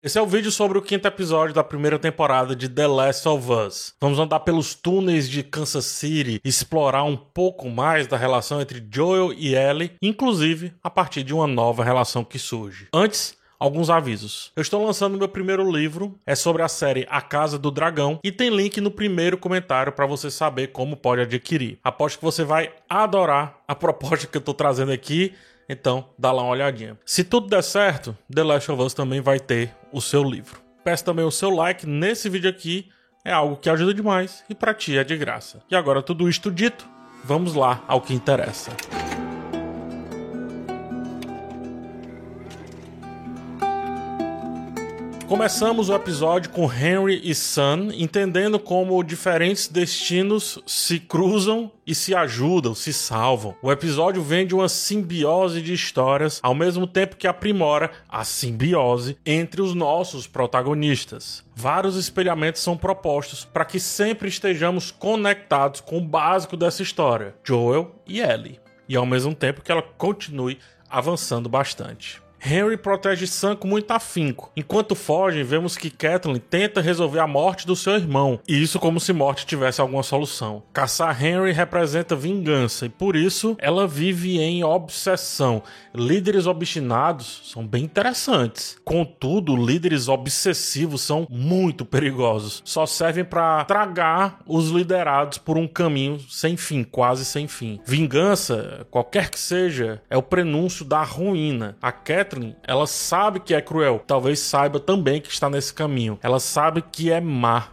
Esse é o vídeo sobre o quinto episódio da primeira temporada de The Last of Us. Vamos andar pelos túneis de Kansas City, explorar um pouco mais da relação entre Joel e Ellie, inclusive a partir de uma nova relação que surge. Antes, alguns avisos. Eu estou lançando meu primeiro livro, é sobre a série A Casa do Dragão e tem link no primeiro comentário para você saber como pode adquirir. Aposto que você vai adorar a proposta que eu estou trazendo aqui então, dá lá uma olhadinha. Se tudo der certo, The Last of Us também vai ter o seu livro. Peço também o seu like nesse vídeo aqui, é algo que ajuda demais e para ti é de graça. E agora tudo isto dito, vamos lá ao que interessa. Começamos o episódio com Henry e Sun entendendo como diferentes destinos se cruzam e se ajudam, se salvam. O episódio vem de uma simbiose de histórias, ao mesmo tempo que aprimora a simbiose entre os nossos protagonistas. Vários espelhamentos são propostos para que sempre estejamos conectados com o básico dessa história, Joel e Ellie, e ao mesmo tempo que ela continue avançando bastante. Henry protege Sam com muito afinco. Enquanto fogem, vemos que Kathleen tenta resolver a morte do seu irmão, e isso como se morte tivesse alguma solução. Caçar Henry representa vingança, e por isso ela vive em obsessão. Líderes obstinados são bem interessantes. Contudo, líderes obsessivos são muito perigosos. Só servem para tragar os liderados por um caminho sem fim, quase sem fim. Vingança, qualquer que seja, é o prenúncio da ruína. A Kathleen Kathleen, ela sabe que é cruel. Talvez saiba também que está nesse caminho. Ela sabe que é má.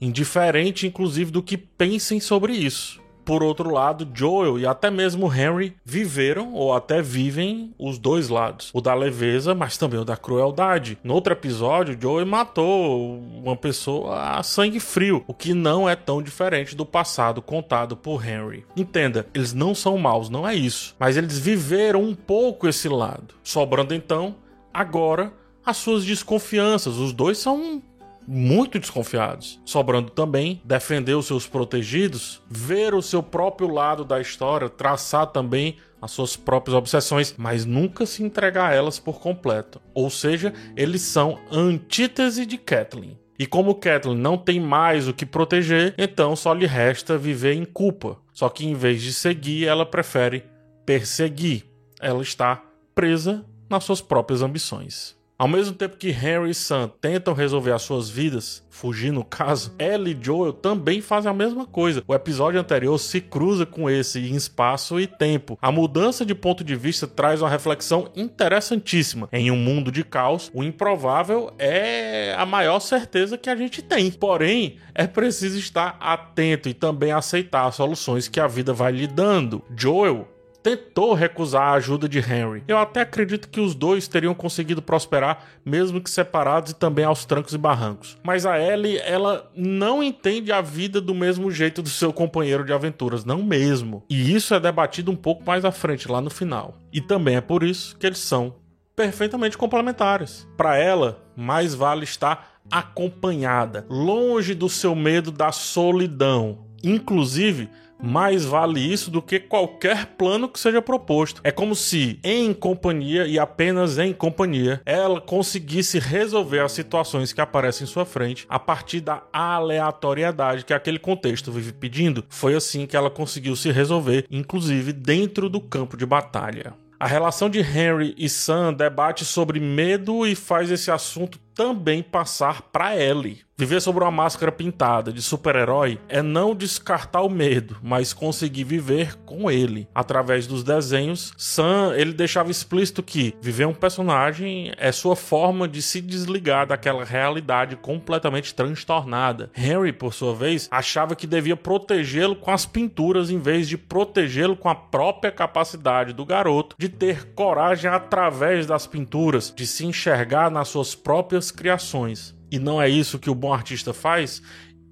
Indiferente, inclusive, do que pensem sobre isso. Por outro lado, Joel e até mesmo Henry viveram ou até vivem os dois lados. O da leveza, mas também o da crueldade. No outro episódio, Joel matou uma pessoa a sangue frio, o que não é tão diferente do passado contado por Henry. Entenda, eles não são maus, não é isso. Mas eles viveram um pouco esse lado. Sobrando então, agora, as suas desconfianças. Os dois são muito desconfiados. Sobrando também defender os seus protegidos, ver o seu próprio lado da história, traçar também as suas próprias obsessões, mas nunca se entregar a elas por completo. Ou seja, eles são antítese de Kathleen. E como Kathleen não tem mais o que proteger, então só lhe resta viver em culpa. Só que em vez de seguir, ela prefere perseguir. Ela está presa nas suas próprias ambições. Ao mesmo tempo que Henry e Sam tentam resolver as suas vidas, fugir no caso, Ellie e Joel também fazem a mesma coisa. O episódio anterior se cruza com esse em espaço e tempo. A mudança de ponto de vista traz uma reflexão interessantíssima. Em um mundo de caos, o improvável é a maior certeza que a gente tem. Porém, é preciso estar atento e também aceitar as soluções que a vida vai lhe dando. Joel tentou recusar a ajuda de Henry. Eu até acredito que os dois teriam conseguido prosperar, mesmo que separados e também aos trancos e barrancos. Mas a Ellie, ela não entende a vida do mesmo jeito do seu companheiro de aventuras, não mesmo. E isso é debatido um pouco mais à frente, lá no final. E também é por isso que eles são perfeitamente complementares. Para ela, mais vale estar acompanhada, longe do seu medo da solidão. Inclusive, mais vale isso do que qualquer plano que seja proposto. É como se, em companhia e apenas em companhia, ela conseguisse resolver as situações que aparecem em sua frente a partir da aleatoriedade que aquele contexto vive pedindo. Foi assim que ela conseguiu se resolver, inclusive dentro do campo de batalha. A relação de Henry e Sam debate sobre medo e faz esse assunto também passar para Ellie. Viver sobre uma máscara pintada de super-herói é não descartar o medo, mas conseguir viver com ele. Através dos desenhos, Sam ele deixava explícito que viver um personagem é sua forma de se desligar daquela realidade completamente transtornada. Henry, por sua vez, achava que devia protegê-lo com as pinturas em vez de protegê-lo com a própria capacidade do garoto de ter coragem através das pinturas, de se enxergar nas suas próprias criações e não é isso que o bom artista faz,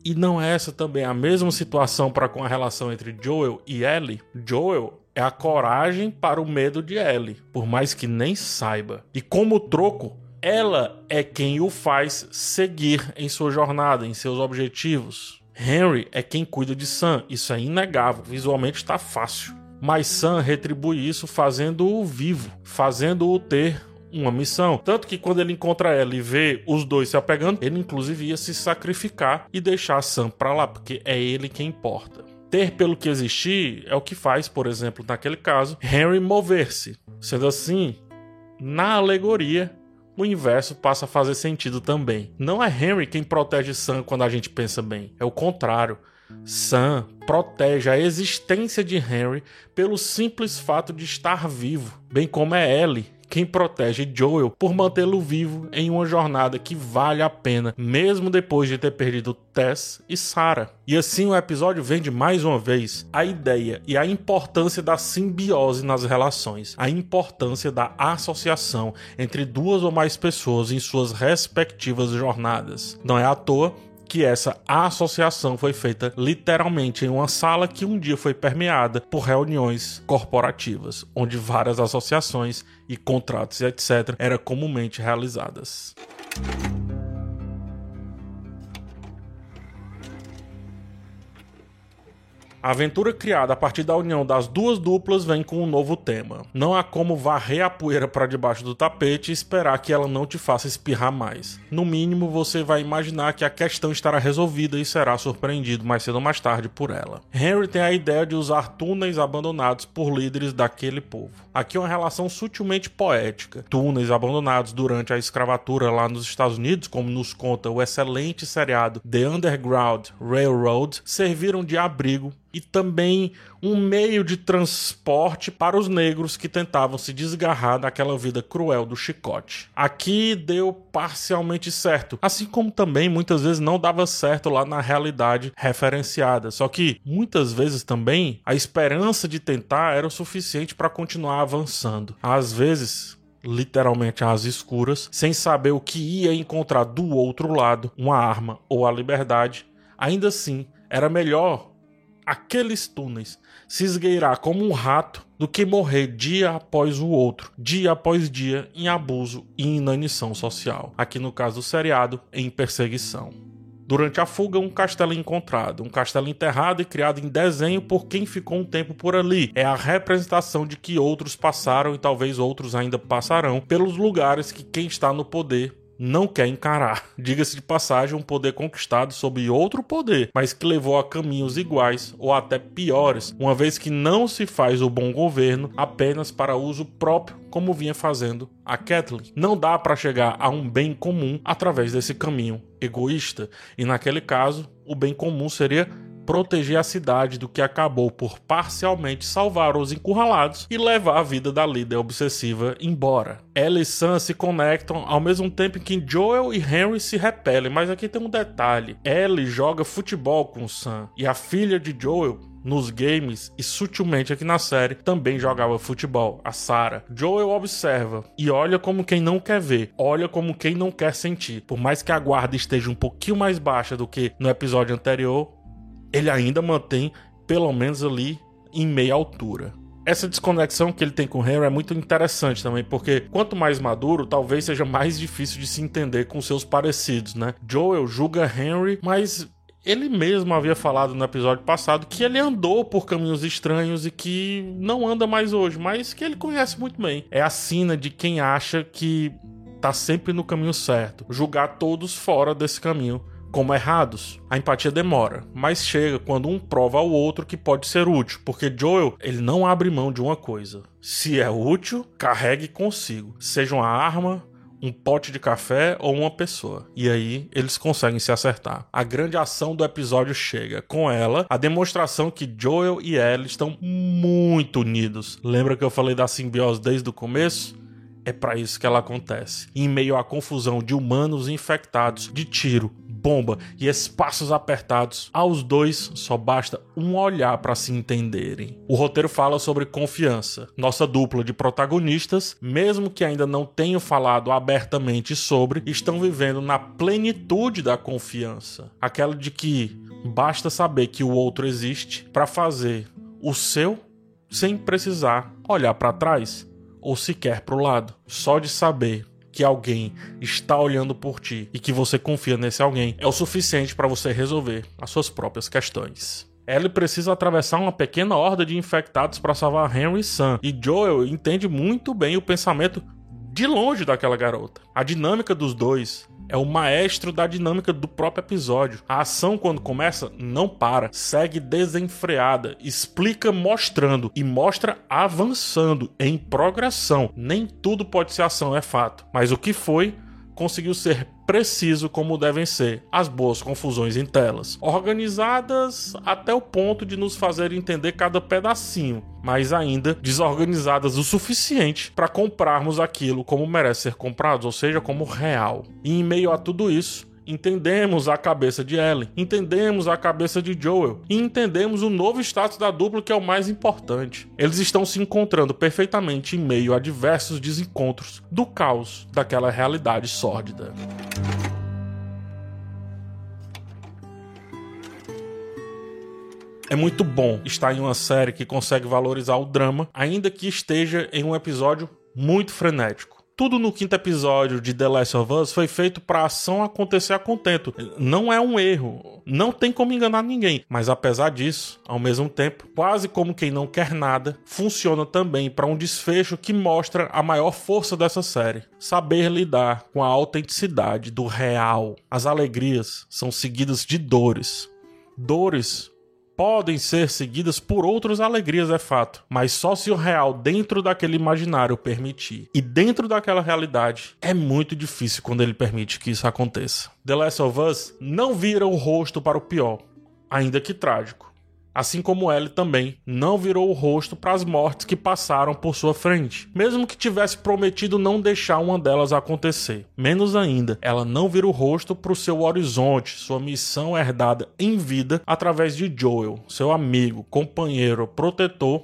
e não é essa também a mesma situação para com a relação entre Joel e Ellie? Joel é a coragem para o medo de Ellie, por mais que nem saiba. E como troco, ela é quem o faz seguir em sua jornada, em seus objetivos. Henry é quem cuida de Sam, isso é inegável, visualmente está fácil. Mas Sam retribui isso fazendo-o vivo, fazendo-o ter uma missão. Tanto que quando ele encontra ela e vê os dois se apegando, ele inclusive ia se sacrificar e deixar a Sam pra lá, porque é ele quem importa. Ter pelo que existir é o que faz, por exemplo, naquele caso, Henry mover-se. Sendo assim, na alegoria, o inverso passa a fazer sentido também. Não é Henry quem protege Sam quando a gente pensa bem, é o contrário. Sam protege a existência de Henry pelo simples fato de estar vivo, bem como é Ellie quem protege Joel por mantê-lo vivo em uma jornada que vale a pena, mesmo depois de ter perdido Tess e Sarah. E assim o episódio vende mais uma vez a ideia e a importância da simbiose nas relações, a importância da associação entre duas ou mais pessoas em suas respectivas jornadas. Não é à toa que essa associação foi feita literalmente em uma sala que um dia foi permeada por reuniões corporativas, onde várias associações e contratos etc eram comumente realizadas. A aventura criada a partir da união das duas duplas vem com um novo tema. Não há como varrer a poeira para debaixo do tapete e esperar que ela não te faça espirrar mais. No mínimo, você vai imaginar que a questão estará resolvida e será surpreendido mais cedo ou mais tarde por ela. Henry tem a ideia de usar túneis abandonados por líderes daquele povo. Aqui é uma relação sutilmente poética. Túneis abandonados durante a escravatura lá nos Estados Unidos, como nos conta o excelente seriado The Underground Railroad, serviram de abrigo e também um meio de transporte para os negros que tentavam se desgarrar daquela vida cruel do chicote. Aqui deu parcialmente certo, assim como também muitas vezes não dava certo lá na realidade referenciada. Só que muitas vezes também a esperança de tentar era o suficiente para continuar avançando. Às vezes literalmente às escuras, sem saber o que ia encontrar do outro lado, uma arma ou a liberdade, ainda assim era melhor aqueles túneis se esgueirar como um rato do que morrer dia após o outro, dia após dia, em abuso e inanição social. Aqui no caso do seriado, em perseguição. Durante a fuga, um castelo é encontrado, um castelo enterrado e criado em desenho por quem ficou um tempo por ali. É a representação de que outros passaram e talvez outros ainda passarão pelos lugares que quem está no poder não quer encarar. Diga-se de passagem, um poder conquistado sob outro poder, mas que levou a caminhos iguais ou até piores, uma vez que não se faz o bom governo apenas para uso próprio, como vinha fazendo a Kathleen. Não dá para chegar a um bem comum através desse caminho egoísta, e naquele caso, o bem comum seria proteger a cidade do que acabou por parcialmente salvar os encurralados e levar a vida da líder obsessiva embora. Ella e Sam se conectam ao mesmo tempo que Joel e Henry se repelem, mas aqui tem um detalhe: Ellie joga futebol com Sam e a filha de Joel nos games e sutilmente aqui na série também jogava futebol, a Sarah. Joel observa e olha como quem não quer ver, olha como quem não quer sentir. Por mais que a guarda esteja um pouquinho mais baixa do que no episódio anterior, ele ainda mantém pelo menos ali em meia altura. Essa desconexão que ele tem com o Henry é muito interessante também, porque quanto mais maduro, talvez seja mais difícil de se entender com seus parecidos, né? Joel julga Henry, mas ele mesmo havia falado no episódio passado que ele andou por caminhos estranhos e que não anda mais hoje, mas que ele conhece muito bem. É a sina de quem acha que tá sempre no caminho certo, julgar todos fora desse caminho como errados. A empatia demora, mas chega quando um prova ao outro que pode ser útil, porque Joel, ele não abre mão de uma coisa. Se é útil, carregue consigo, seja uma arma, um pote de café ou uma pessoa. E aí eles conseguem se acertar. A grande ação do episódio chega. Com ela, a demonstração que Joel e Ellie estão muito unidos. Lembra que eu falei da simbiose desde o começo? É para isso que ela acontece. Em meio à confusão de humanos infectados, de tiro, bomba e espaços apertados, aos dois só basta um olhar para se entenderem. O roteiro fala sobre confiança. Nossa dupla de protagonistas, mesmo que ainda não tenham falado abertamente sobre, estão vivendo na plenitude da confiança. Aquela de que basta saber que o outro existe para fazer o seu sem precisar olhar para trás ou sequer para o lado. Só de saber que alguém está olhando por ti e que você confia nesse alguém é o suficiente para você resolver as suas próprias questões. Ellie precisa atravessar uma pequena horda de infectados para salvar Henry e Sam, e Joel entende muito bem o pensamento de longe daquela garota. A dinâmica dos dois é o maestro da dinâmica do próprio episódio. A ação, quando começa, não para, segue desenfreada, explica mostrando e mostra avançando em progressão. Nem tudo pode ser ação, é fato, mas o que foi conseguiu ser preciso como devem ser as boas confusões em telas, organizadas até o ponto de nos fazer entender cada pedacinho, mas ainda desorganizadas o suficiente para comprarmos aquilo como merece ser comprado, ou seja, como real. E em meio a tudo isso, Entendemos a cabeça de Ellen, entendemos a cabeça de Joel e entendemos o novo status da dupla que é o mais importante. Eles estão se encontrando perfeitamente em meio a diversos desencontros do caos daquela realidade sórdida. É muito bom estar em uma série que consegue valorizar o drama, ainda que esteja em um episódio muito frenético tudo no quinto episódio de The Last of Us foi feito para ação acontecer a contento. Não é um erro, não tem como enganar ninguém. Mas apesar disso, ao mesmo tempo, quase como quem não quer nada, funciona também para um desfecho que mostra a maior força dessa série: saber lidar com a autenticidade do real. As alegrias são seguidas de dores. Dores podem ser seguidas por outras alegrias, é fato, mas só se o real dentro daquele imaginário permitir. E dentro daquela realidade é muito difícil quando ele permite que isso aconteça. The Last of Us não vira o rosto para o pior, ainda que trágico assim como Ellie também não virou o rosto para as mortes que passaram por sua frente, mesmo que tivesse prometido não deixar uma delas acontecer. Menos ainda, ela não vira o rosto para o seu horizonte, sua missão herdada em vida através de Joel, seu amigo, companheiro, protetor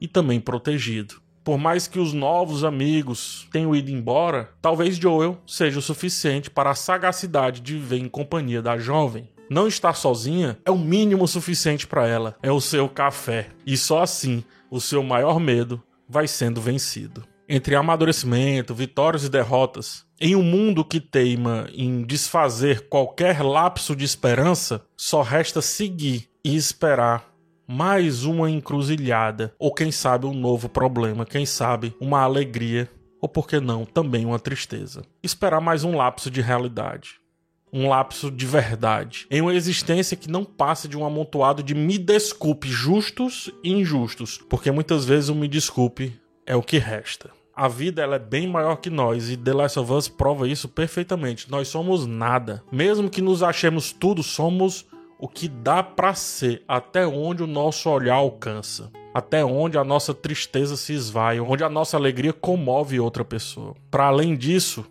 e também protegido. Por mais que os novos amigos tenham ido embora, talvez Joel seja o suficiente para a sagacidade de viver em companhia da jovem. Não estar sozinha é o mínimo suficiente para ela. É o seu café. E só assim o seu maior medo vai sendo vencido. Entre amadurecimento, vitórias e derrotas, em um mundo que teima em desfazer qualquer lapso de esperança, só resta seguir e esperar mais uma encruzilhada, ou quem sabe um novo problema, quem sabe uma alegria, ou por que não, também uma tristeza. Esperar mais um lapso de realidade um lapso de verdade, em uma existência que não passa de um amontoado de me desculpe justos e injustos, porque muitas vezes o me desculpe é o que resta. A vida ela é bem maior que nós e The Last of Us prova isso perfeitamente. Nós somos nada. Mesmo que nos achemos tudo, somos o que dá para ser, até onde o nosso olhar alcança, até onde a nossa tristeza se esvai, onde a nossa alegria comove outra pessoa. Para além disso,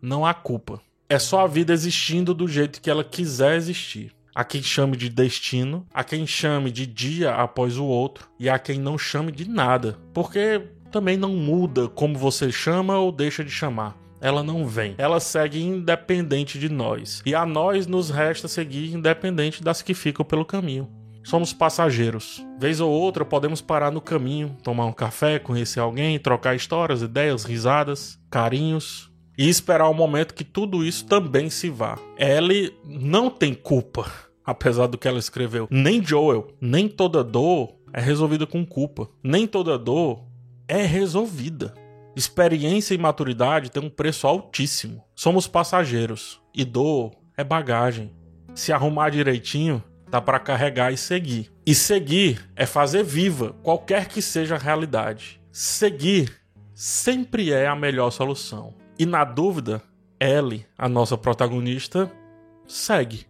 não há culpa. É só a vida existindo do jeito que ela quiser existir. Há quem chame de destino, há quem chame de dia após o outro, e há quem não chame de nada, porque também não muda como você chama ou deixa de chamar. Ela não vem, ela segue independente de nós, e a nós nos resta seguir independente das que ficam pelo caminho. Somos passageiros. Vez ou outra podemos parar no caminho, tomar um café, conhecer alguém, trocar histórias, ideias, risadas, carinhos, e esperar o momento que tudo isso também se vá. Ellie não tem culpa, apesar do que ela escreveu. Nem Joel, nem toda dor é resolvida com culpa. Nem toda dor é resolvida. Experiência e maturidade têm um preço altíssimo. Somos passageiros e dor é bagagem. Se arrumar direitinho, dá para carregar e seguir. E seguir é fazer viva qualquer que seja a realidade. Seguir sempre é a melhor solução. E na dúvida, Ellie, a nossa protagonista, segue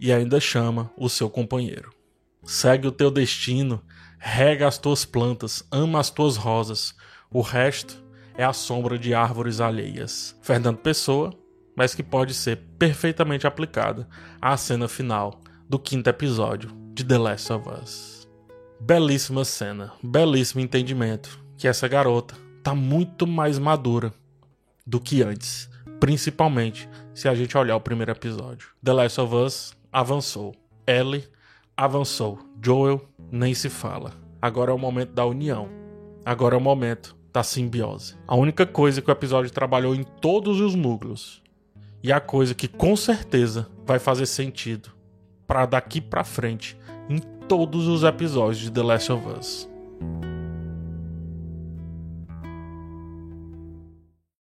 e ainda chama o seu companheiro. Segue o teu destino, rega as tuas plantas, ama as tuas rosas. O resto é a sombra de árvores alheias. Fernando Pessoa, mas que pode ser perfeitamente aplicada à cena final do quinto episódio de The Last of Us. Belíssima cena, belíssimo entendimento que essa garota tá muito mais madura do que antes, principalmente se a gente olhar o primeiro episódio. The Last of Us avançou, Ellie avançou, Joel nem se fala. Agora é o momento da união. Agora é o momento da simbiose. A única coisa que o episódio trabalhou em todos os núcleos e a coisa que com certeza vai fazer sentido para daqui para frente em todos os episódios de The Last of Us.